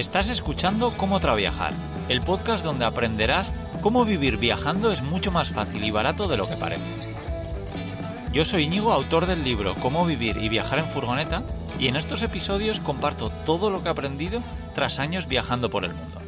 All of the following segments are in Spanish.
Estás escuchando Cómo Viajar, el podcast donde aprenderás cómo vivir viajando es mucho más fácil y barato de lo que parece. Yo soy Íñigo, autor del libro Cómo vivir y viajar en furgoneta, y en estos episodios comparto todo lo que he aprendido tras años viajando por el mundo.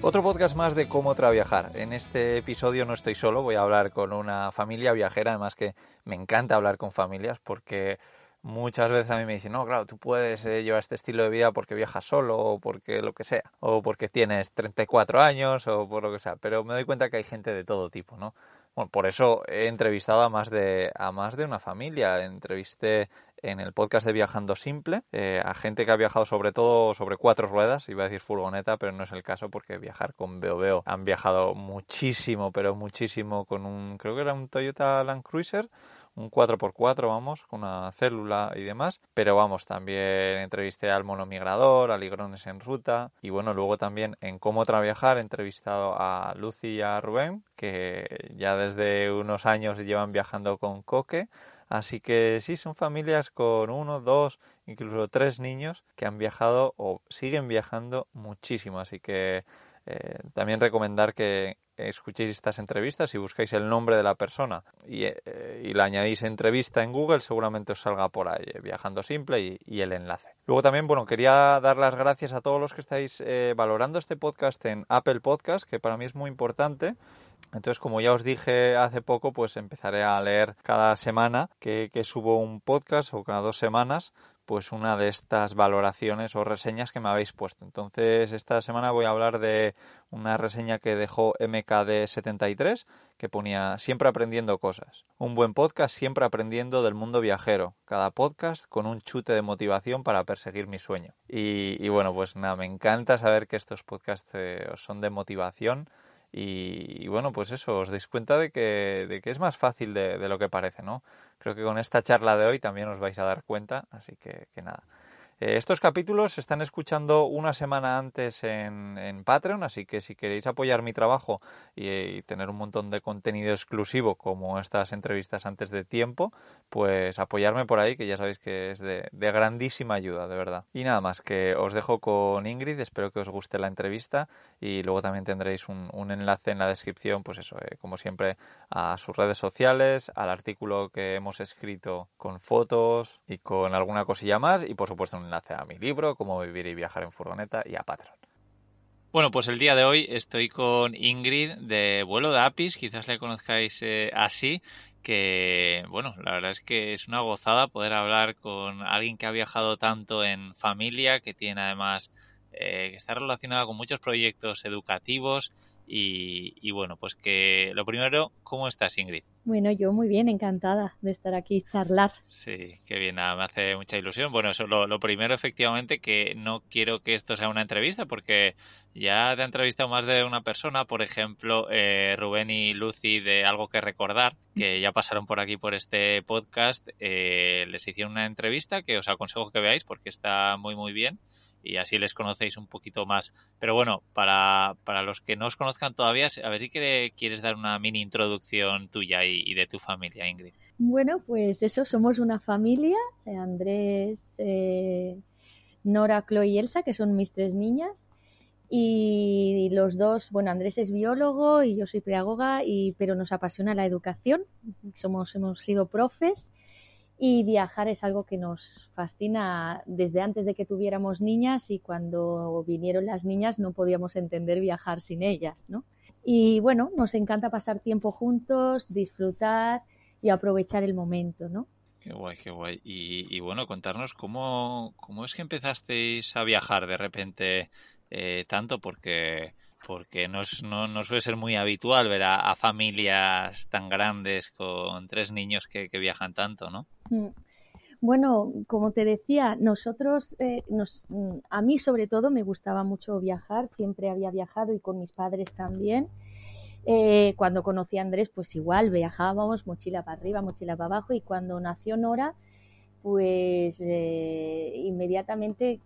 Otro podcast más de cómo viajar. En este episodio no estoy solo, voy a hablar con una familia viajera, además que me encanta hablar con familias porque muchas veces a mí me dicen, no, claro, tú puedes eh, llevar este estilo de vida porque viajas solo o porque lo que sea, o porque tienes 34 años o por lo que sea, pero me doy cuenta que hay gente de todo tipo, ¿no? Bueno, por eso he entrevistado a más de, a más de una familia. Entrevisté en el podcast de Viajando Simple eh, a gente que ha viajado sobre todo sobre cuatro ruedas, iba a decir furgoneta, pero no es el caso porque viajar con Veo han viajado muchísimo, pero muchísimo con un, creo que era un Toyota Land Cruiser un 4x4, vamos, con una célula y demás. Pero vamos, también entrevisté al monomigrador, a Ligrones en ruta. Y bueno, luego también en Cómo Traviajar he entrevistado a Lucy y a Rubén, que ya desde unos años llevan viajando con Coque. Así que sí, son familias con uno, dos, incluso tres niños que han viajado o siguen viajando muchísimo. Así que eh, también recomendar que escuchéis estas entrevistas y buscáis el nombre de la persona y, eh, y le añadís entrevista en Google, seguramente os salga por ahí, eh, viajando simple y, el enlace. Luego también, bueno, quería dar las gracias a todos los que estáis eh, valorando este podcast en Apple Podcast, que para mí es muy importante. Entonces, como ya os dije hace poco, pues empezaré a leer cada semana que, que subo un podcast o cada dos semanas pues una de estas valoraciones o reseñas que me habéis puesto. Entonces, esta semana voy a hablar de una reseña que dejó MKD73 que ponía siempre aprendiendo cosas. Un buen podcast siempre aprendiendo del mundo viajero. Cada podcast con un chute de motivación para perseguir mi sueño. Y, bueno, pues nada, me encanta saber que estos podcasts eh, son de motivación. Y, bueno, pues eso, os dais cuenta de que, de que es más fácil de, de, lo que parece, ¿no? Creo que con esta charla de hoy también os vais a dar cuenta, así que, que nada. Eh, estos capítulos se están escuchando una semana antes en, Patreon, así que si queréis apoyar mi trabajo y, tener un montón de contenido exclusivo como estas entrevistas antes de tiempo, pues apoyarme por ahí, que ya sabéis que es de, grandísima ayuda, de verdad. Y nada más, que os dejo con Ingrid, espero que os guste la entrevista y luego también tendréis un, enlace en la descripción, pues eso, eh, como siempre, a sus redes sociales, al artículo que hemos escrito con fotos y con alguna cosilla más y por supuesto un enlace a mi libro, Cómo vivir y viajar en furgoneta y a Patreon. Bueno, pues el día de hoy estoy con Ingrid de Vuelo de Apis, quizás le conozcáis eh, así, que bueno, la verdad es que es una gozada poder hablar con alguien que ha viajado tanto en familia, que tiene además eh, que está relacionado con muchos proyectos educativos y, bueno, pues que lo primero, ¿cómo estás, Ingrid? Bueno, yo muy bien, encantada de estar aquí y charlar. Sí, qué bien, me hace mucha ilusión. Bueno, eso lo, primero, efectivamente, que no quiero que esto sea una entrevista, porque ya te ha entrevistado más de una persona, por ejemplo, eh, Rubén y Lucy de Algo que Recordar, que ya pasaron por aquí por este podcast, eh, les hicieron una entrevista que os aconsejo que veáis porque está muy, muy bien y así les conocéis un poquito más. Pero bueno, para, para los que no os conozcan todavía, a ver si quieres dar una mini introducción tuya y, de tu familia, Ingrid. Bueno, pues eso, somos una familia, Andrés, eh, Nora, Chloe y Elsa, que son mis tres niñas. Y los dos, bueno, Andrés es biólogo y yo soy pedagoga, y, pero nos apasiona la educación. Somos, hemos sido profes y viajar es algo que nos fascina desde antes de que tuviéramos niñas y cuando vinieron las niñas no podíamos entender viajar sin ellas, ¿no? Y bueno, nos encanta pasar tiempo juntos, disfrutar y aprovechar el momento, ¿no? Qué guay, qué guay. Y, bueno, contarnos cómo, cómo es que empezasteis a viajar de repente eh, tanto, porque porque no, no, suele ser muy habitual ver a, familias tan grandes con tres niños que, viajan tanto, ¿no? Mm. Bueno, como te decía, nosotros, eh, nos, mm, a mí sobre todo me gustaba mucho viajar, siempre había viajado y con mis padres también. Eh, cuando conocí a Andrés, pues igual viajábamos, mochila para arriba, mochila para abajo, y cuando nació Nora, pues eh, inmediatamente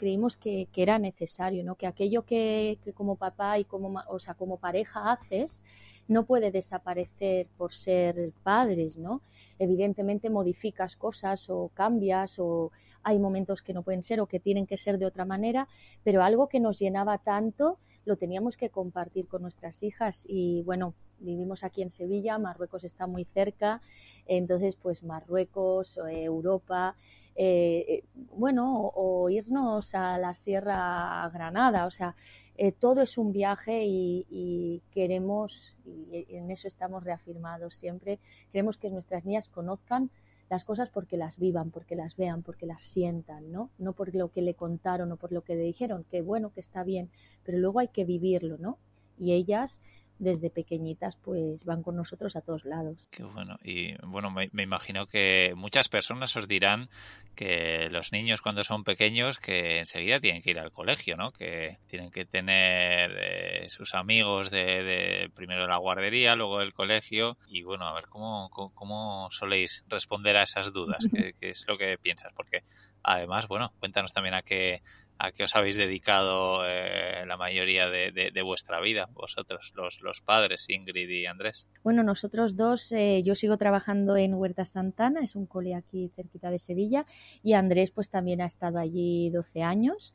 creímos que, era necesario, ¿no? que aquello que, como papá y como, o sea, como pareja haces no puede desaparecer por ser padres, ¿no? Evidentemente modificas cosas o cambias o hay momentos que no pueden ser o que tienen que ser de otra manera, pero algo que nos llenaba tanto lo teníamos que compartir con nuestras hijas y bueno, vivimos aquí en Sevilla, Marruecos está muy cerca, entonces pues Marruecos, Europa, eh, eh, bueno, o, irnos a la Sierra Granada, o sea, eh, todo es un viaje y, queremos, y en eso estamos reafirmados siempre, queremos que nuestras niñas conozcan las cosas porque las vivan, porque las vean, porque las sientan, ¿no? No por lo que le contaron o por lo que le dijeron, que bueno, que está bien, pero luego hay que vivirlo, ¿no? Y ellas desde pequeñitas pues van con nosotros a todos lados. Qué bueno. Y bueno, me, imagino que muchas personas os dirán que los niños cuando son pequeños que enseguida tienen que ir al colegio, ¿no? Que tienen que tener eh, sus amigos de, primero la guardería, luego del colegio. Y bueno, a ver, ¿cómo, cómo, soléis responder a esas dudas? ¿Qué, ¿Qué, es lo que piensas? Porque además, bueno, cuéntanos también a qué a qué os habéis dedicado eh, la mayoría de, vuestra vida, vosotros, los, los, padres, Ingrid y Andrés. Bueno, nosotros dos, eh, yo sigo trabajando en Huerta Santana, es un cole aquí cerquita de Sevilla, y Andrés pues también ha estado allí 12 años.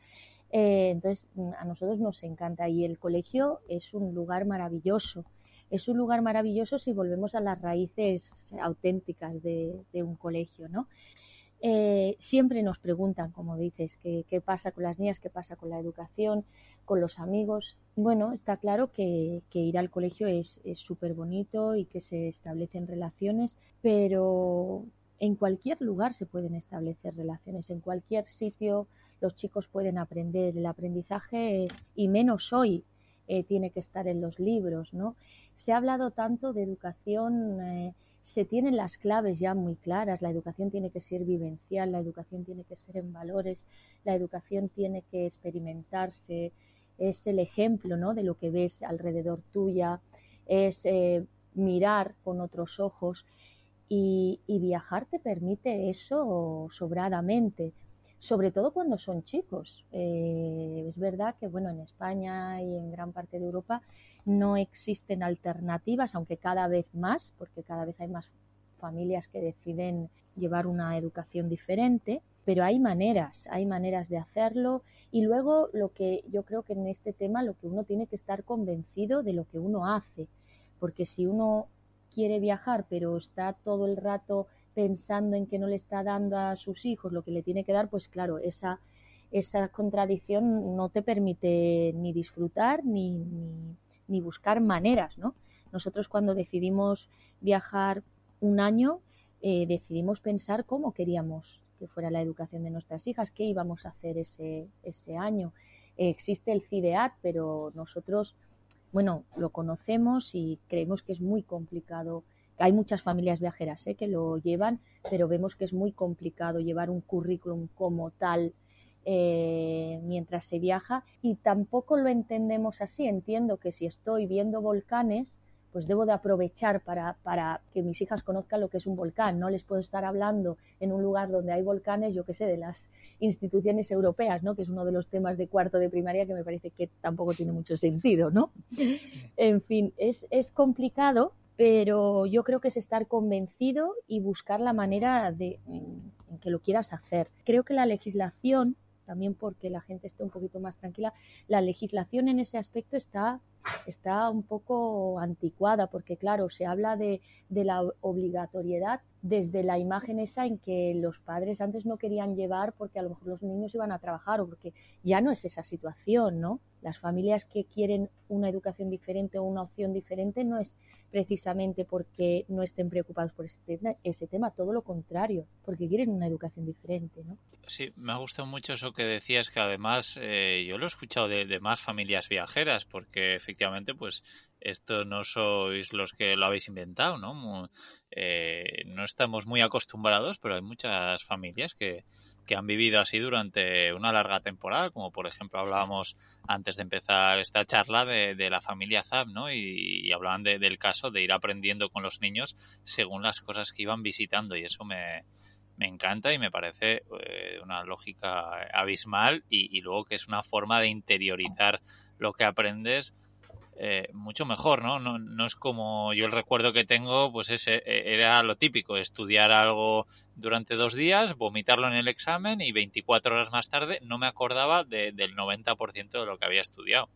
Eh, entonces, a nosotros nos encanta y el colegio es un lugar maravilloso. Es un lugar maravilloso si volvemos a las raíces auténticas de, de un colegio, ¿no? Eh, siempre nos preguntan, como dices, qué, pasa con las niñas, qué pasa con la educación, con los amigos. Bueno, está claro que, ir al colegio es súper bonito y que se establecen relaciones, pero en cualquier lugar se pueden establecer relaciones, en cualquier sitio los chicos pueden aprender. El aprendizaje, y menos hoy, eh, tiene que estar en los libros, ¿no? Se ha hablado tanto de educación. Eh, se tienen las claves ya muy claras. La educación tiene que ser vivencial, la educación tiene que ser en valores, la educación tiene que experimentarse, es el ejemplo ¿no? de lo que ves alrededor tuya, es eh, mirar con otros ojos y, viajar te permite eso sobradamente, sobre todo cuando son chicos. Eh, es verdad que bueno, en España y en gran parte de Europa no existen alternativas, aunque cada vez más, porque cada vez hay más familias que deciden llevar una educación diferente, pero hay maneras, hay maneras de hacerlo y luego lo que yo creo que en este tema lo que uno tiene que estar convencido de lo que uno hace, porque si uno quiere viajar pero está todo el rato pensando en que no le está dando a sus hijos lo que le tiene que dar, pues claro, esa esa contradicción no te permite ni disfrutar ni, ni, buscar maneras, ¿no? Nosotros cuando decidimos viajar un año, eh, decidimos pensar cómo queríamos que fuera la educación de nuestras hijas, qué íbamos a hacer ese, ese año. existe el CIDEAT, pero nosotros, bueno, lo conocemos y creemos que es muy complicado. Hay muchas familias viajeras ¿eh? que lo llevan, pero vemos que es muy complicado llevar un currículum como tal eh, mientras se viaja y tampoco lo entendemos así. Entiendo que si estoy viendo volcanes, pues debo de aprovechar para, para, que mis hijas conozcan lo que es un volcán. No les puedo estar hablando en un lugar donde hay volcanes, yo qué sé, de las instituciones europeas, ¿no? que es uno de los temas de cuarto de primaria que me parece que tampoco tiene mucho sentido. ¿no? En fin, es, es complicado, pero yo creo que es estar convencido y buscar la manera de en que lo quieras hacer. Creo que la legislación también porque la gente esté un poquito más tranquila. La legislación en ese aspecto está, está un poco anticuada, porque claro, se habla de, de la obligatoriedad desde la imagen esa en que los padres antes no querían llevar porque a lo mejor los niños iban a trabajar o porque ya no es esa situación, ¿no? Las familias que quieren una educación diferente o una opción diferente no es precisamente porque no estén preocupados por ese tema, todo lo contrario, porque quieren una educación diferente, ¿no? Sí, me ha gustado mucho eso que decías, que además eh, yo lo he escuchado de, más familias viajeras, porque efectivamente, pues esto no sois los que lo habéis inventado, ¿no? Eh, no estamos muy acostumbrados, pero hay muchas familias que, que han vivido así durante una larga temporada, como por ejemplo hablábamos antes de empezar esta charla de, la familia Zap, ¿no? Y, hablaban del caso de ir aprendiendo con los niños según las cosas que iban visitando y eso me, me encanta y me parece eh, una lógica abismal y, luego que es una forma de interiorizar lo que aprendes eh, mucho mejor, ¿no? ¿no? ¿no? es como yo el recuerdo que tengo, pues ese era lo típico, estudiar algo durante dos días, vomitarlo en el examen y 24 horas más tarde no me acordaba de, del 90% de lo que había estudiado.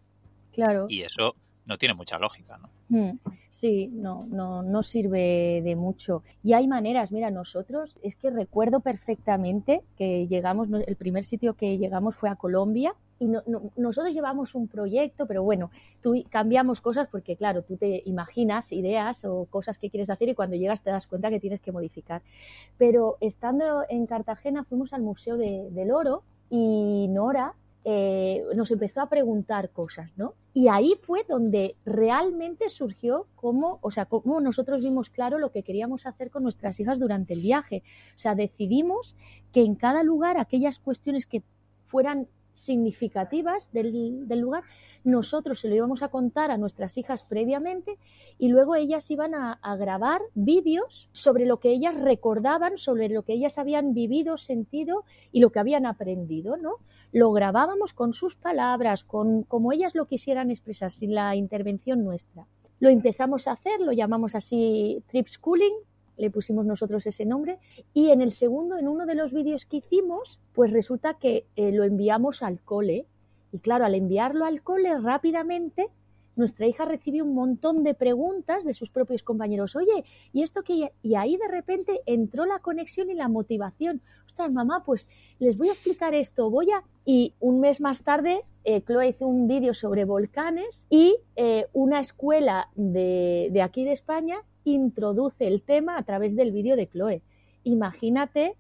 Claro. Y eso no tiene mucha lógica, ¿no? Hmm. Sí, no, no, no sirve de mucho. Y hay maneras, mira, nosotros, es que recuerdo perfectamente que llegamos, el primer sitio que llegamos fue a Colombia y no, nosotros llevamos un proyecto, pero bueno, tú cambiamos cosas porque, claro, tú te imaginas ideas o cosas que quieres hacer y cuando llegas te das cuenta que tienes que modificar. Pero estando en Cartagena fuimos al Museo de, del Oro y Nora eh, nos empezó a preguntar cosas, ¿no? Y ahí fue donde realmente surgió cómo, o sea, cómo nosotros vimos claro lo que queríamos hacer con nuestras hijas durante el viaje. O sea, decidimos que en cada lugar aquellas cuestiones que fueran significativas del, lugar, nosotros se lo íbamos a contar a nuestras hijas previamente y luego ellas iban a, grabar vídeos sobre lo que ellas recordaban, sobre lo que ellas habían vivido, sentido y lo que habían aprendido, ¿no? Lo grabábamos con sus palabras, con como ellas lo quisieran expresar, sin la intervención nuestra. Lo empezamos a hacer, lo llamamos así trip schooling, le pusimos nosotros ese nombre. Y en el segundo, en uno de los vídeos que hicimos, pues resulta que eh, lo enviamos al cole. Y claro, al enviarlo al cole rápidamente, nuestra hija recibió un montón de preguntas de sus propios compañeros. Oye, ¿y esto qué? Y ahí de repente entró la conexión y la motivación. Ostras, mamá, pues les voy a explicar esto. Voy a. Y un mes más tarde, eh, Chloe hizo un vídeo sobre volcanes y eh, una escuela de, de aquí de España introduce el tema a través del vídeo de Chloe. Imagínate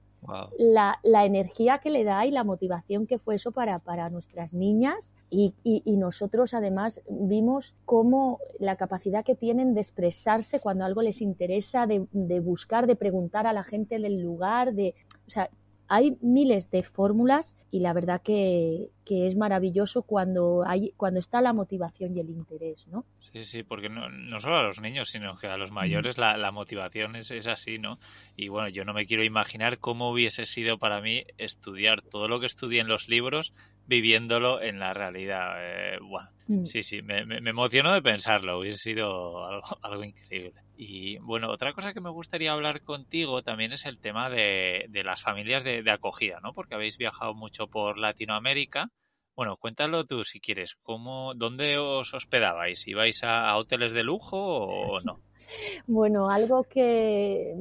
la, energía que le da y la motivación que fue eso para, para nuestras niñas y, nosotros además vimos cómo la capacidad que tienen de expresarse cuando algo les interesa, de, de buscar, de preguntar a la gente del lugar, de, o sea, hay miles de fórmulas y la verdad que, es maravilloso cuando hay cuando está la motivación y el interés, ¿no? Sí, sí, porque no, no solo a los niños, sino que a los mayores la, la motivación es, es, así, ¿no? Y bueno, yo no me quiero imaginar cómo hubiese sido para mí estudiar todo lo que estudié en los libros viviéndolo en la realidad. Eh, bueno, mm. Sí, sí, me, me, emocionó de pensarlo, hubiese sido algo, algo increíble. Y bueno, otra cosa que me gustaría hablar contigo también es el tema de, de las familias de, de, acogida, ¿no? Porque habéis viajado mucho por Latinoamérica. Bueno, cuéntalo tú si quieres. ¿Cómo, ¿Dónde os hospedabais? ¿Ibais a, a hoteles de lujo o no? bueno, algo que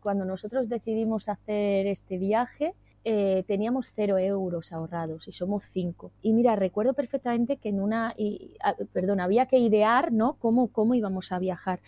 cuando nosotros decidimos hacer este viaje, eh, teníamos cero euros ahorrados y somos cinco. Y mira, recuerdo perfectamente que en una, y, perdón, había que idear, ¿no? Cómo, cómo íbamos a viajar.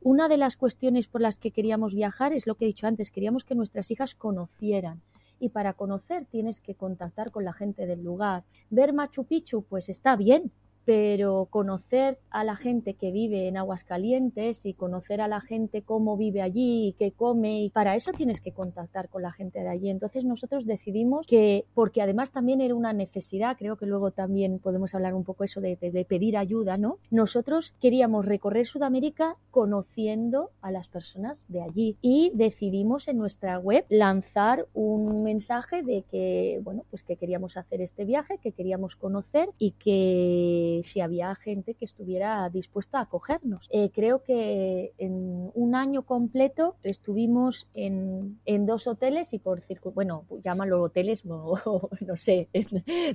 Una de las cuestiones por las que queríamos viajar es lo que he dicho antes, queríamos que nuestras hijas conocieran. Y para conocer tienes que contactar con la gente del lugar. Ver Machu Picchu, pues está bien, pero conocer a la gente que vive en Aguascalientes y conocer a la gente cómo vive allí y qué come y para eso tienes que contactar con la gente de allí. Entonces nosotros decidimos que, porque además también era una necesidad, creo que luego también podemos hablar un poco eso de, de pedir ayuda, ¿no? Nosotros queríamos recorrer Sudamérica conociendo a las personas de allí y decidimos en nuestra web lanzar un mensaje de que, bueno, pues que queríamos hacer este viaje, que queríamos conocer y que si había gente que estuviera dispuesta a acogernos. Eh, creo que en un año completo estuvimos en, en dos hoteles y por circunstancias, bueno, llámalo hoteles, no, no sé,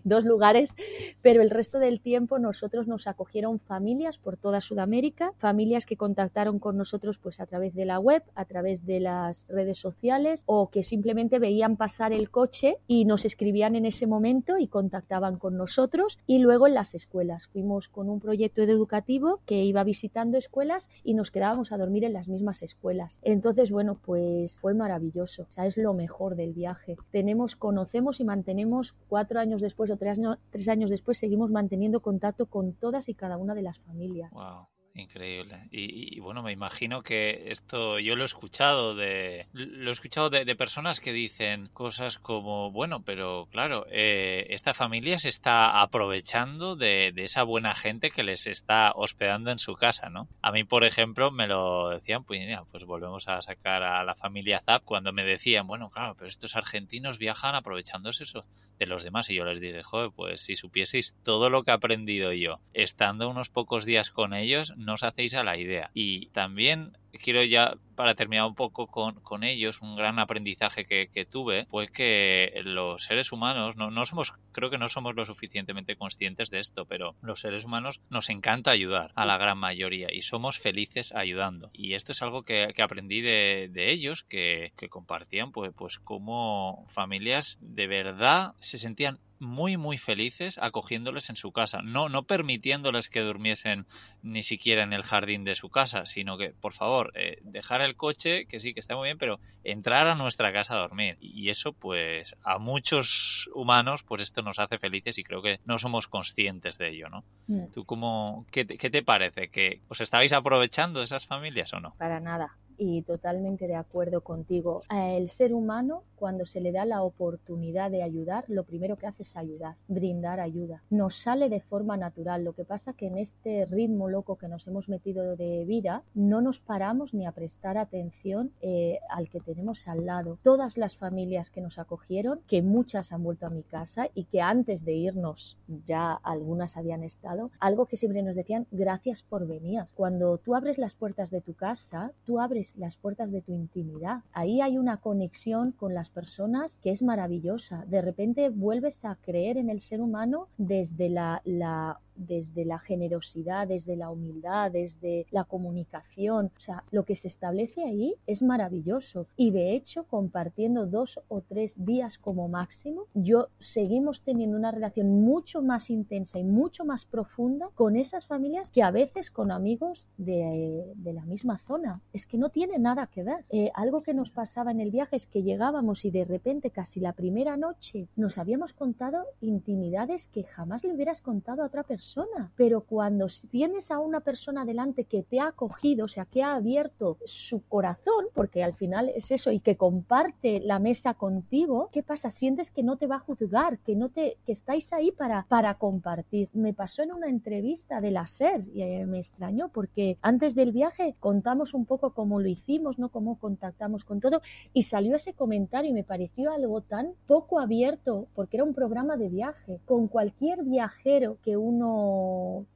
dos lugares, pero el resto del tiempo nosotros nos acogieron familias por toda Sudamérica, familias que contactaron con nosotros pues a través de la web, a través de las redes sociales o que simplemente veían pasar el coche y nos escribían en ese momento y contactaban con nosotros y luego en las escuelas fuimos con un proyecto educativo que iba visitando escuelas y nos quedábamos a dormir en las mismas escuelas. Entonces, bueno, pues fue maravilloso. O sea, es lo mejor del viaje. Tenemos, conocemos y mantenemos cuatro años después o tres, años, tres años después, seguimos manteniendo contacto con todas y cada una de las familias. Wow Increíble. Y, bueno, me imagino que esto yo lo he escuchado de lo he escuchado de, personas que dicen cosas como bueno, pero claro, eh, esta familia se está aprovechando de, esa buena gente que les está hospedando en su casa, ¿no? A mí, por ejemplo, me lo decían, pues pues volvemos a sacar a la familia Zap cuando me decían, bueno, claro, pero estos argentinos viajan aprovechándose eso de los demás y yo les dije, joder, pues si supieseis todo lo que he aprendido yo estando unos pocos días con ellos, no os hacéis a la idea. Y también quiero ya, para terminar un poco con, con ellos, un gran aprendizaje que, que, tuve fue que los seres humanos, no, no somos, creo que no somos lo suficientemente conscientes de esto, pero los seres humanos nos encanta ayudar a la gran mayoría y somos felices ayudando. Y esto es algo que, que aprendí de, de ellos, que, que, compartían, pues, pues como familias de verdad se sentían muy muy felices acogiéndoles en su casa, no no permitiéndoles que durmiesen ni siquiera en el jardín de su casa, sino que por favor eh, dejar el coche, que sí que está muy bien, pero entrar a nuestra casa a dormir y eso pues a muchos humanos pues esto nos hace felices y creo que no somos conscientes de ello, ¿no? Mm. ¿Tú cómo qué qué te parece que os estabais aprovechando de esas familias o no? Para nada y totalmente de acuerdo contigo. El ser humano, cuando se le da la oportunidad de ayudar, lo primero que hace es ayudar, brindar ayuda. Nos sale de forma natural. Lo que pasa que en este ritmo loco que nos hemos metido de vida, no nos paramos ni a prestar atención eh, al que tenemos al lado. Todas las familias que nos acogieron, que muchas han vuelto a mi casa y que antes de irnos ya algunas habían estado, algo que siempre nos decían, gracias por venir. Cuando tú abres las puertas de tu casa, tú abres las puertas de tu intimidad. Ahí hay una conexión con las personas que es maravillosa. De repente vuelves a creer en el ser humano desde la, la desde la generosidad, desde la humildad, desde la comunicación. O sea, lo que se establece ahí es maravilloso. Y de hecho, compartiendo dos o tres días como máximo, yo seguimos teniendo una relación mucho más intensa y mucho más profunda con esas familias que a veces con amigos de, de la misma zona. Es que no tiene nada que ver. Eh, algo que nos pasaba en el viaje es que llegábamos y de repente casi la primera noche nos habíamos contado intimidades que jamás le hubieras contado a otra persona pero cuando tienes a una persona delante que te ha acogido, o sea, que ha abierto su corazón, porque al final es eso, y que comparte la mesa contigo, ¿qué pasa? Sientes que no te va a juzgar, que no te, que estáis ahí para, para compartir. Me pasó en una entrevista de la SER y eh, me extrañó porque antes del viaje contamos un poco cómo lo hicimos, ¿no? Cómo contactamos con todo y salió ese comentario y me pareció algo tan poco abierto porque era un programa de viaje. Con cualquier viajero que uno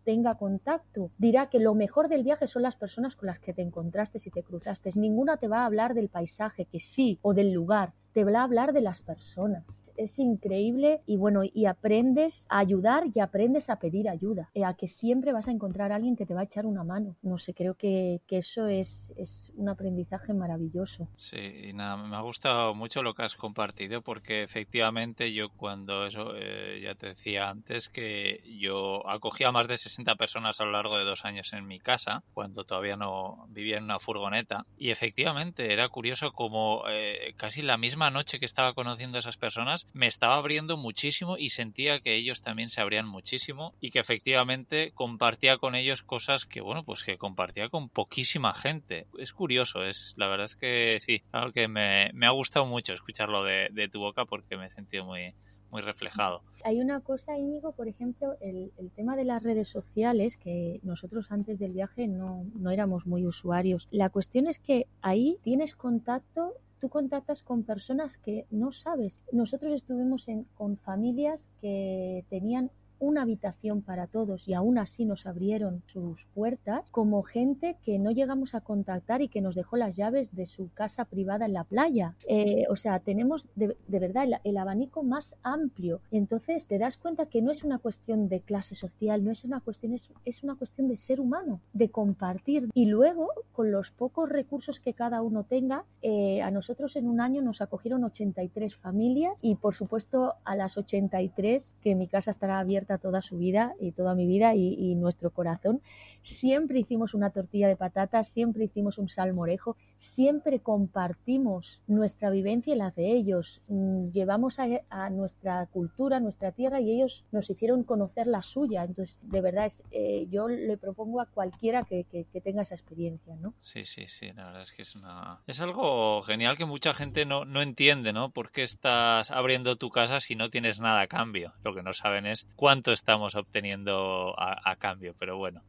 tenga contacto, dirá que lo mejor del viaje son las personas con las que te encontraste y te cruzaste. Ninguna te va a hablar del paisaje, que sí, o del lugar, te va a hablar de las personas es increíble y bueno, y aprendes a ayudar y aprendes a pedir ayuda, eh, a que siempre vas a encontrar a alguien que te va a echar una mano. No sé, creo que, que eso es, es un aprendizaje maravilloso. Sí, y nada, me ha gustado mucho lo que has compartido porque efectivamente yo cuando eso, eh, ya te decía antes que yo acogía a más de 60 personas a lo largo de dos años en mi casa, cuando todavía no vivía en una furgoneta, y efectivamente era curioso como eh, casi la misma noche que estaba conociendo a esas personas, me estaba abriendo muchísimo y sentía que ellos también se abrían muchísimo y que efectivamente compartía con ellos cosas que, bueno, pues que compartía con poquísima gente. Es curioso, es la verdad es que sí, claro que me, me ha gustado mucho escucharlo de, de tu boca porque me he sentido muy, muy reflejado. Hay una cosa, Íñigo, por ejemplo, el, el, tema de las redes sociales, que nosotros antes del viaje no, no éramos muy usuarios. La cuestión es que ahí tienes contacto tú contactas con personas que no sabes. Nosotros estuvimos en, con familias que tenían una habitación para todos y aún así nos abrieron sus puertas como gente que no llegamos a contactar y que nos dejó las llaves de su casa privada en la playa. Eh, o sea, tenemos de, verdad el, abanico más amplio. Entonces te das cuenta que no es una cuestión de clase social, no es una cuestión, es, es una cuestión de ser humano, de compartir. Y luego, con los pocos recursos que cada uno tenga, eh, a nosotros en un año nos acogieron 83 familias y por supuesto a las 83 que mi casa estará abierta toda su vida y toda mi vida y, nuestro corazón. Siempre hicimos una tortilla de patatas, siempre hicimos un salmorejo, siempre compartimos nuestra vivencia y la de ellos. Mm, llevamos a, nuestra cultura, nuestra tierra y ellos nos hicieron conocer la suya. Entonces, de verdad, es, eh, yo le propongo a cualquiera que, tenga esa experiencia, ¿no? Sí, sí, sí, la verdad es que es una... Es algo genial que mucha gente no, no entiende, ¿no? ¿Por qué estás abriendo tu casa si no tienes nada a cambio? Lo que no saben es cuánto estamos obteniendo a cambio, pero bueno.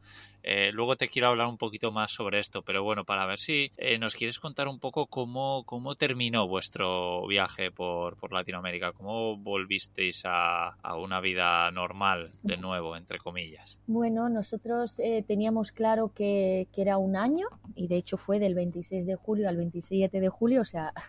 Eh, luego te quiero hablar un poquito más sobre esto, pero bueno, para ver si eh, nos quieres contar un poco cómo, cómo terminó vuestro viaje por, por Latinoamérica, cómo volvisteis a, a, una vida normal de nuevo, entre comillas. Bueno, nosotros eh, teníamos claro que, que era un año y de hecho fue del 26 de julio al 27 de julio, o sea...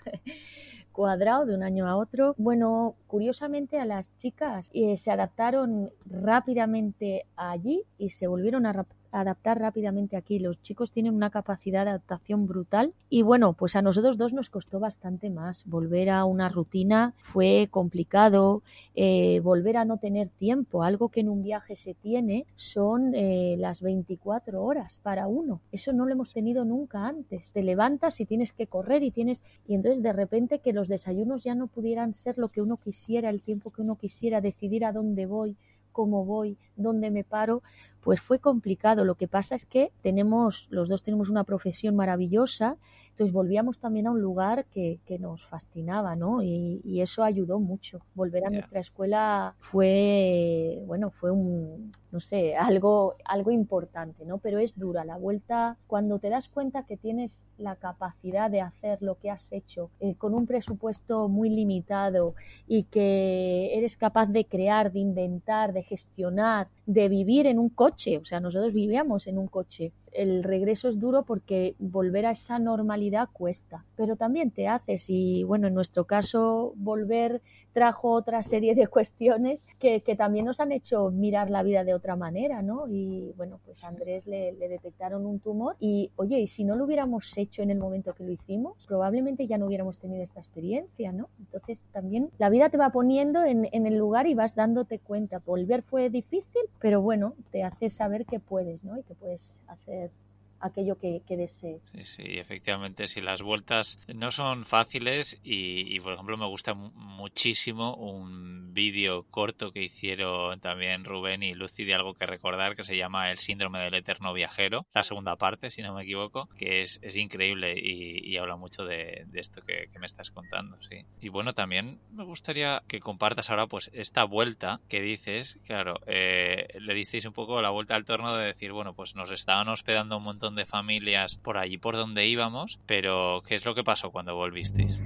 cuadrado de un año a otro. Bueno, curiosamente a las chicas se adaptaron rápidamente allí y se volvieron a adaptar rápidamente aquí. Los chicos tienen una capacidad de adaptación brutal y bueno, pues a nosotros dos nos costó bastante más. Volver a una rutina fue complicado, eh, volver a no tener tiempo, algo que en un viaje se tiene son eh, las 24 horas para uno. Eso no lo hemos tenido nunca antes. Te levantas y tienes que correr y tienes y entonces de repente que los desayunos ya no pudieran ser lo que uno quisiera, el tiempo que uno quisiera, decidir a dónde voy, cómo voy, dónde me paro, pues fue complicado. Lo que pasa es que tenemos, los dos tenemos una profesión maravillosa, entonces volvíamos también a un lugar que, nos fascinaba, ¿no? Y, eso ayudó mucho. Volver a nuestra escuela fue, bueno, fue un, no sé, algo, algo importante, ¿no? Pero es dura. La vuelta, cuando te das cuenta que tienes la capacidad de hacer lo que has hecho eh, con un presupuesto muy limitado y que eres capaz de crear, de inventar, de gestionar, de vivir en un coche, o sea, nosotros vivíamos en un coche. El regreso es duro porque volver a esa normalidad cuesta, pero también te haces y bueno, en nuestro caso volver trajo otra serie de cuestiones que, también nos han hecho mirar la vida de otra manera, ¿no? Y bueno, pues a Andrés le, detectaron un tumor y, oye, y si no lo hubiéramos hecho en el momento que lo hicimos, probablemente ya no hubiéramos tenido esta experiencia, ¿no? Entonces también la vida te va poniendo en, en el lugar y vas dándote cuenta. Volver fue difícil, pero bueno, te hace saber que puedes, ¿no? Y que puedes hacer aquello que, que desee. Sí, sí, efectivamente, si las vueltas no son fáciles y, por ejemplo me gusta muchísimo un vídeo corto que hicieron también Rubén y Lucy de algo que recordar que se llama El síndrome del eterno viajero, la segunda parte, si no me equivoco, que es, es increíble y, habla mucho de, esto que, me estás contando, sí. Y bueno, también me gustaría que compartas ahora pues esta vuelta que dices, claro, eh, le disteis un poco la vuelta al torno de decir, bueno, pues nos estaban hospedando un montón de familias por allí por donde íbamos, pero ¿qué es lo que pasó cuando volvisteis?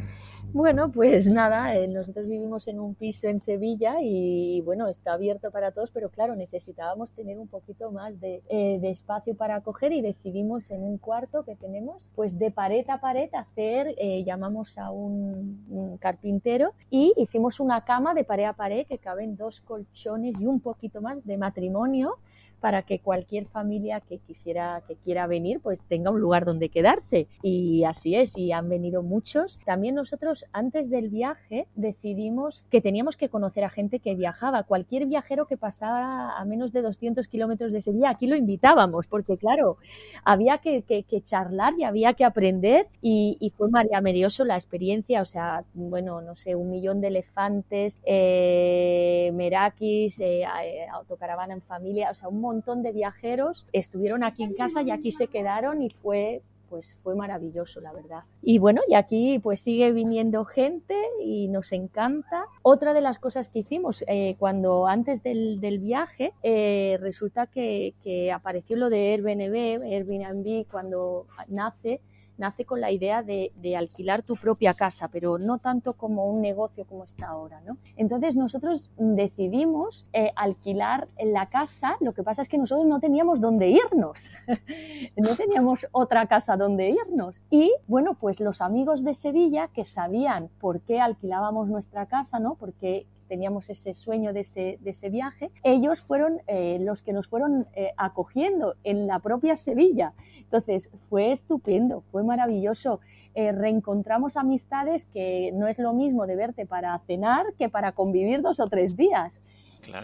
Bueno, pues nada, eh, nosotros vivimos en un piso en Sevilla y bueno, está abierto para todos, pero claro, necesitábamos tener un poquito más de, eh, espacio para acoger y decidimos en un cuarto que tenemos, pues de pared a pared hacer, eh, llamamos a un, un, carpintero y hicimos una cama de pared a pared que caben dos colchones y un poquito más de matrimonio para que cualquier familia que quisiera que quiera venir pues tenga un lugar donde quedarse. Y así es y han venido muchos. También nosotros antes del viaje decidimos que teníamos que conocer a gente que viajaba. Cualquier viajero que pasara a menos de 200 kilómetros de Sevilla aquí lo invitábamos porque claro había que, charlar y había que aprender y, fue maravilloso la experiencia. O sea bueno no sé un millón de elefantes eh, merakis eh, autocaravana en familia o sea un montón de viajeros estuvieron aquí en casa y aquí se quedaron y fue pues fue maravilloso, la verdad. Y bueno, y aquí pues sigue viniendo gente y nos encanta. Otra de las cosas que hicimos eh, cuando antes del, del viaje, eh, resulta que, que, apareció lo de Airbnb, Airbnb cuando nace, nace con la idea de, alquilar tu propia casa, pero no tanto como un negocio como está ahora. ¿no? Entonces nosotros decidimos eh, alquilar la casa, lo que pasa es que nosotros no teníamos dónde irnos, no teníamos otra casa donde irnos. Y bueno, pues los amigos de Sevilla que sabían por qué alquilábamos nuestra casa, ¿no? porque teníamos ese sueño de ese, de ese viaje, ellos fueron eh, los que nos fueron eh, acogiendo en la propia Sevilla. Entonces, fue estupendo, fue maravilloso. Eh, reencontramos amistades que no es lo mismo de verte para cenar que para convivir dos o tres días.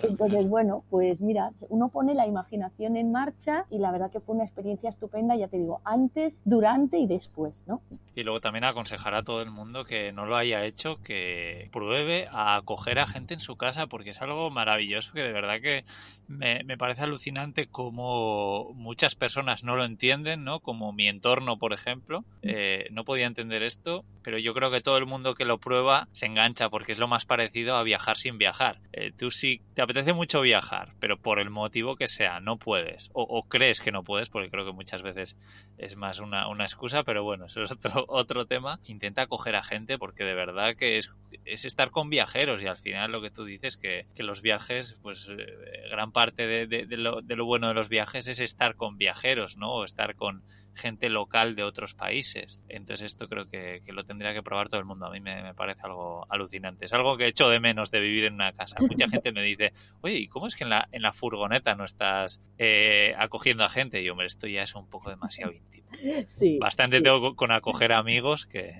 Entonces, bueno, pues mira, uno pone la imaginación en marcha y la verdad que fue una experiencia estupenda, ya te digo, antes, durante y después, ¿no? Y luego también aconsejar a todo el mundo que no lo haya hecho, que pruebe a acoger a gente en su casa, porque es algo maravilloso que de verdad que me, me parece alucinante como muchas personas no lo entienden, ¿no? Como mi entorno, por ejemplo, eh, no podía entender esto, pero yo creo que todo el mundo que lo prueba se engancha porque es lo más parecido a viajar sin viajar. Eh, tú sí te apetece mucho viajar, pero por el motivo que sea, no puedes, o, crees que no puedes, porque creo que muchas veces es más una, una excusa, pero bueno, eso es otro, otro tema. Intenta acoger a gente porque de verdad que es, es estar con viajeros y al final lo que tú dices que, que los viajes, pues eh, gran parte de, de, lo, de lo bueno de los viajes es estar con viajeros, ¿no? O estar con gente local de otros países. Entonces esto creo que, lo tendría que probar todo el mundo. A mí me, parece algo alucinante. Es algo que echo de menos de vivir en una casa. Mucha gente me dice, oye, ¿y cómo es que en la, en la furgoneta no estás eh, acogiendo a gente? Y hombre, esto ya es un poco demasiado íntimo. Sí, Bastante tengo con acoger amigos que...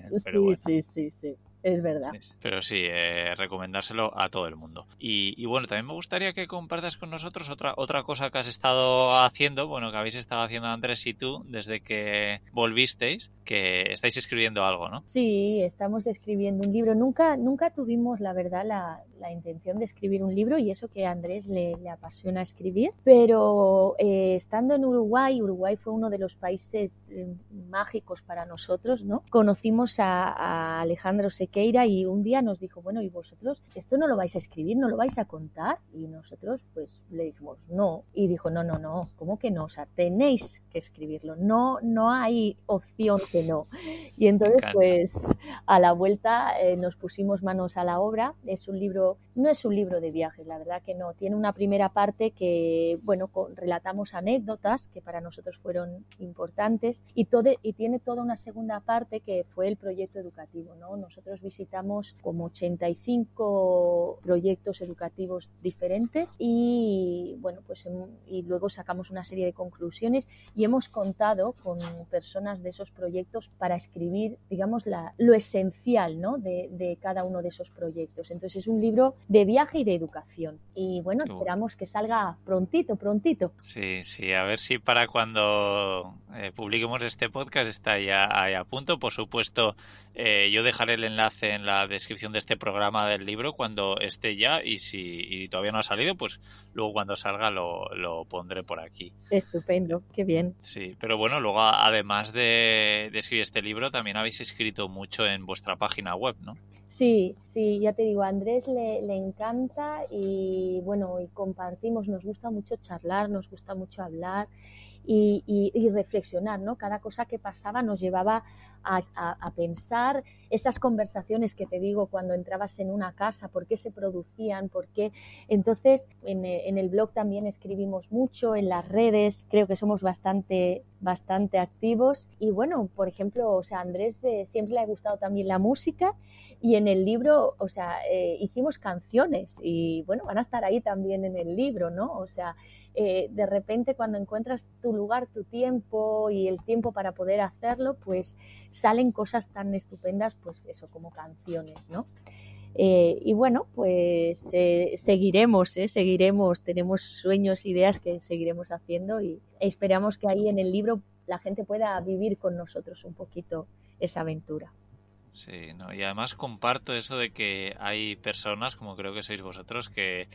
sí, sí, sí, sí es verdad. Pero sí, eh, recomendárselo a todo el mundo. Y, bueno, también me gustaría que compartas con nosotros otra, otra cosa que has estado haciendo, bueno, que habéis estado haciendo Andrés y tú desde que volvisteis, que estáis escribiendo algo, ¿no? Sí, estamos escribiendo un libro. Nunca, nunca tuvimos, la verdad, la, intención de escribir un libro y eso que a Andrés le, apasiona escribir, pero eh, estando en Uruguay, Uruguay fue uno de los países eh, mágicos para nosotros, ¿no? Conocimos a, a Alejandro Sequeira y un día nos dijo, bueno, ¿y vosotros esto no lo vais a escribir, no lo vais a contar? Y nosotros pues le dijimos, no. Y dijo, no, no, no, ¿cómo que no? O sea, tenéis que escribirlo, no, no hay opción que no. Y entonces pues a la vuelta eh, nos pusimos manos a la obra. Es un libro, no es un libro de viajes, la verdad que no. Tiene una primera parte que, bueno, relatamos anécdotas que para nosotros fueron importantes y, todo, y tiene toda una segunda parte que fue el proyecto educativo, ¿no? Nosotros visitamos como 85 proyectos educativos diferentes y bueno, pues y luego sacamos una serie de conclusiones y hemos contado con personas de esos proyectos para escribir, digamos, la, lo esencial ¿no? de, de cada uno de esos proyectos. Entonces es un libro de viaje y de educación. Y bueno, esperamos que salga prontito, prontito. Sí, sí, a ver si para cuando eh, publiquemos este podcast está ya a punto. Por supuesto, eh, yo dejaré el enlace en la descripción de este programa del libro cuando esté ya y si todavía no ha salido, pues luego cuando salga lo, lo, pondré por aquí. Estupendo, qué bien. Sí, pero bueno, luego además de, escribir este libro, también habéis escrito mucho en vuestra página web, ¿no? Sí, sí, ya te digo, a Andrés le, le encanta y bueno, y compartimos, nos gusta mucho charlar, nos gusta mucho hablar y, y, reflexionar, ¿no? Cada cosa que pasaba nos llevaba a, pensar esas conversaciones que te digo cuando entrabas en una casa, por qué se producían, por qué. Entonces, en, en, el blog también escribimos mucho, en las redes, creo que somos bastante, bastante activos. Y bueno, por ejemplo, o sea, a Andrés eh, siempre le ha gustado también la música y en el libro, o sea, eh, hicimos canciones y bueno, van a estar ahí también en el libro, ¿no? O sea, eh, de repente cuando encuentras tu lugar, tu tiempo y el tiempo para poder hacerlo, pues salen cosas tan estupendas, pues eso, como canciones, ¿no? Eh, y bueno, pues eh, seguiremos, seguiremos, tenemos sueños, ideas que seguiremos haciendo y esperamos que ahí en el libro la gente pueda vivir con nosotros un poquito esa aventura. Sí, no, y además comparto eso de que hay personas, como creo que sois vosotros, que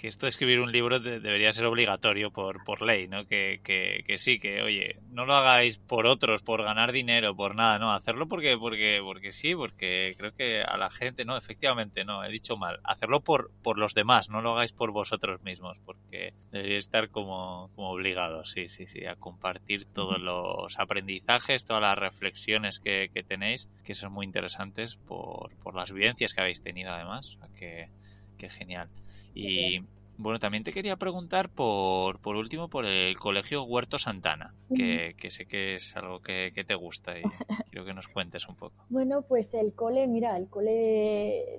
que esto de escribir un libro debería ser obligatorio por, por ley, ¿no? Que, que, sí, que oye, no lo hagáis por otros, por ganar dinero, por nada, no, hacerlo porque, porque, porque sí, porque creo que a la gente, no, efectivamente, no, he dicho mal, hacerlo por, por los demás, no lo hagáis por vosotros mismos, porque debería estar como, como obligados, sí, sí, sí, a compartir todos los aprendizajes, todas las reflexiones que, que tenéis, que son muy interesantes por, por las vivencias que habéis tenido además, que, que genial. Y bueno, también te quería preguntar por, por último por el Colegio Huerto Santana, que, sé que es algo que, te gusta y quiero que nos cuentes un poco. Bueno, pues el cole, mira, el cole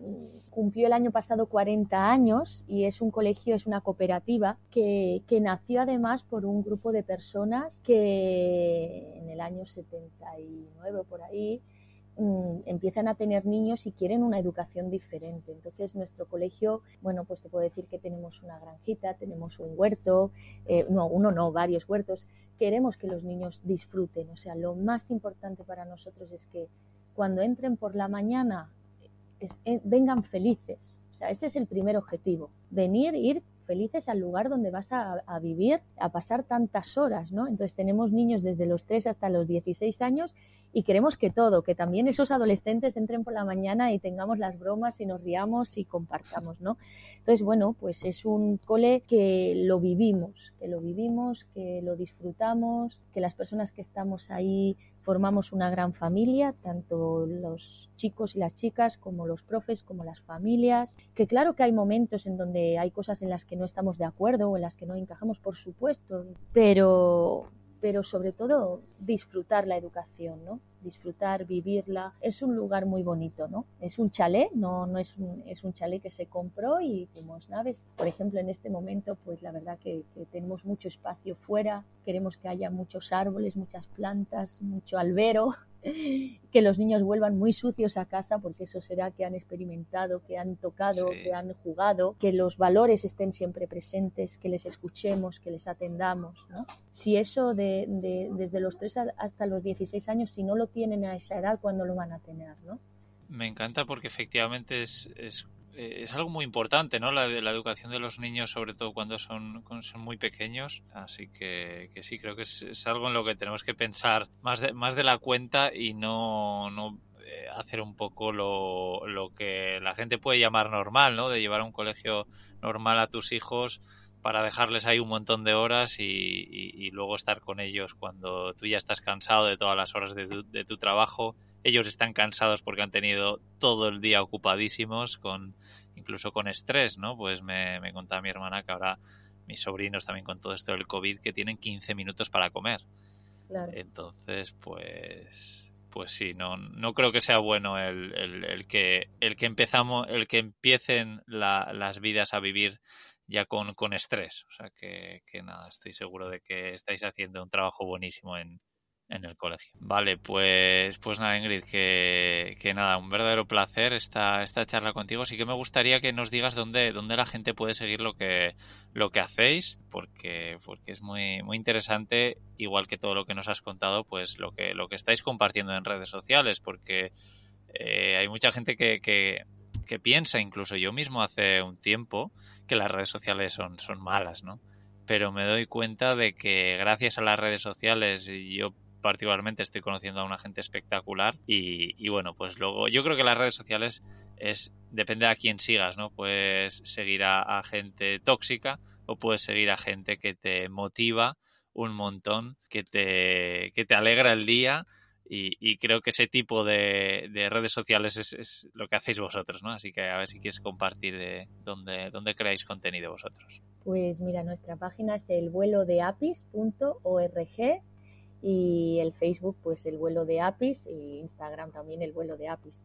cumplió el año pasado 40 años y es un colegio, es una cooperativa que, que nació además por un grupo de personas que en el año 79 por ahí mm, empiezan a tener niños y quieren una educación diferente. Entonces, nuestro colegio, bueno, pues te puedo decir que tenemos una granjita, tenemos un huerto, eh, no, uno no, varios huertos. Queremos que los niños disfruten. O sea, lo más importante para nosotros es que cuando entren por la mañana eh, vengan felices. O sea, ese es el primer objetivo. Venir, ir felices al lugar donde vas a, a, vivir, a pasar tantas horas, ¿no? Entonces tenemos niños desde los 3 hasta los 16 años y queremos que todo, que también esos adolescentes entren por la mañana y tengamos las bromas y nos riamos y compartamos, ¿no? Entonces, bueno, pues es un cole que lo vivimos, que lo vivimos, que lo disfrutamos, que las personas que estamos ahí formamos una gran familia, tanto los chicos y las chicas como los profes, como las familias, que claro que hay momentos en donde hay cosas en las que no estamos de acuerdo o en las que no encajamos, por supuesto, pero pero sobre todo disfrutar la educación, ¿no? Disfrutar, vivirla. Es un lugar muy bonito, ¿no? Es un chalet, no, no es, un, es un chalet que se compró y fuimos naves. Por ejemplo, en este momento, pues la verdad que tenemos mucho espacio fuera, queremos que haya muchos árboles, muchas plantas, mucho albero, que los niños vuelvan muy sucios a casa porque eso será que han experimentado, que han tocado, sí. que han jugado, que los valores estén siempre presentes, que les escuchemos, que les atendamos. ¿no? Si eso de, de, desde los 3 hasta los 16 años, si no lo tienen a esa edad, ¿cuándo lo van a tener? ¿no? Me encanta porque efectivamente es, es eh, es algo muy importante, ¿no? La, la, educación de los niños, sobre todo cuando son, cuando son muy pequeños. Así que, que sí, creo que es, es, algo en lo que tenemos que pensar más de, más de la cuenta y no, no eh, hacer un poco lo, lo que la gente puede llamar normal, ¿no? De llevar a un colegio normal a tus hijos para dejarles ahí un montón de horas y, y, y luego estar con ellos cuando tú ya estás cansado de todas las horas de tu, de tu trabajo ellos están cansados porque han tenido todo el día ocupadísimos, con incluso con estrés, ¿no? Pues me, me contaba mi hermana que ahora mis sobrinos también con todo esto del COVID que tienen 15 minutos para comer. Claro. Entonces, pues pues sí, no, no creo que sea bueno el, el, el que el que empezamos, el que empiecen la, las vidas a vivir ya con, con estrés. O sea que, que nada, estoy seguro de que estáis haciendo un trabajo buenísimo en, en el colegio. Vale, pues, pues nada, Ingrid, que, que nada, un verdadero placer esta, esta charla contigo. Sí que me gustaría que nos digas dónde, dónde la gente puede seguir lo que, lo que hacéis, porque, porque es muy, muy interesante, igual que todo lo que nos has contado, pues lo que, lo que estáis compartiendo en redes sociales, porque eh, hay mucha gente que, que, que piensa, incluso yo mismo hace un tiempo, que las redes sociales son, son malas, ¿no? pero me doy cuenta de que gracias a las redes sociales yo particularmente estoy conociendo a una gente espectacular y, bueno, pues luego yo creo que las redes sociales es depende a quién sigas, ¿no? Puedes seguir a, gente tóxica o puedes seguir a gente que te motiva un montón, que te, que te alegra el día y, creo que ese tipo de, de redes sociales es, lo que hacéis vosotros, ¿no? Así que a ver si quieres compartir de dónde, dónde creáis contenido vosotros. Pues mira, nuestra página es el vuelo de apis.org y el Facebook pues el vuelo de Apis y Instagram también el vuelo de Apis.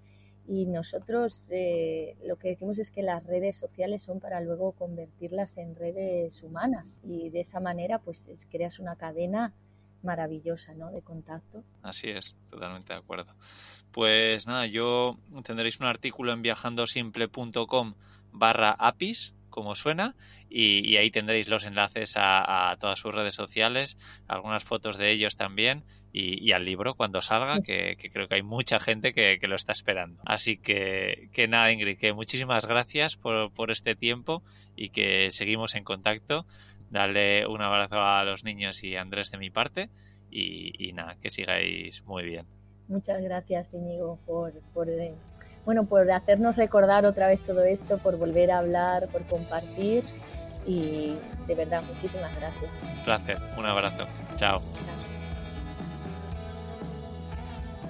Y nosotros eh, lo que decimos es que las redes sociales son para luego convertirlas en redes humanas y de esa manera pues es, creas una cadena maravillosa ¿no? de contacto. Así es, totalmente de acuerdo. Pues nada, yo tendréis un artículo en viajandosimple.com barra apis como suena y, y ahí tendréis los enlaces a, a, todas sus redes sociales, algunas fotos de ellos también y, y al libro cuando salga, que, que, creo que hay mucha gente que, que, lo está esperando. Así que, que nada, Ingrid, que muchísimas gracias por, por este tiempo y que seguimos en contacto. Darle un abrazo a los niños y a Andrés de mi parte y, y nada, que sigáis muy bien. Muchas gracias, Íñigo, por, por bueno, por hacernos recordar otra vez todo esto, por volver a hablar, por compartir y de verdad, muchísimas gracias. Un placer, un abrazo. Chao.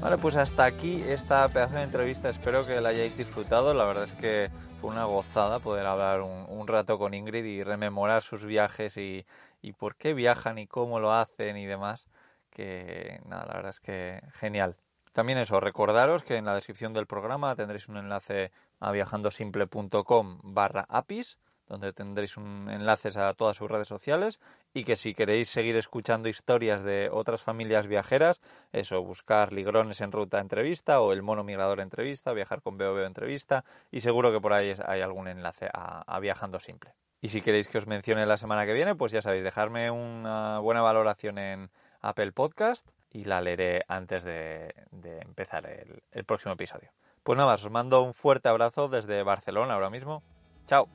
Vale, pues hasta aquí esta pedazo de entrevista. Espero que la hayáis disfrutado. La verdad es que fue una gozada poder hablar un, un rato con Ingrid y rememorar sus viajes y, y, por qué viajan y cómo lo hacen y demás. Que nada, la verdad es que genial. También eso, recordaros que en la descripción del programa tendréis un enlace a viajandosimple.com barra apis, donde tendréis un enlaces a todas sus redes sociales y que si queréis seguir escuchando historias de otras familias viajeras, eso, buscar Ligrones en ruta entrevista o el mono migrador entrevista, viajar con BOB entrevista y seguro que por ahí hay algún enlace a, Viajando Simple. Y si queréis que os mencione la semana que viene, pues ya sabéis, dejarme una buena valoración en Apple Podcast y la leeré antes de, empezar el, el próximo episodio. Pues nada más, os mando un fuerte abrazo desde Barcelona ahora mismo. Chao.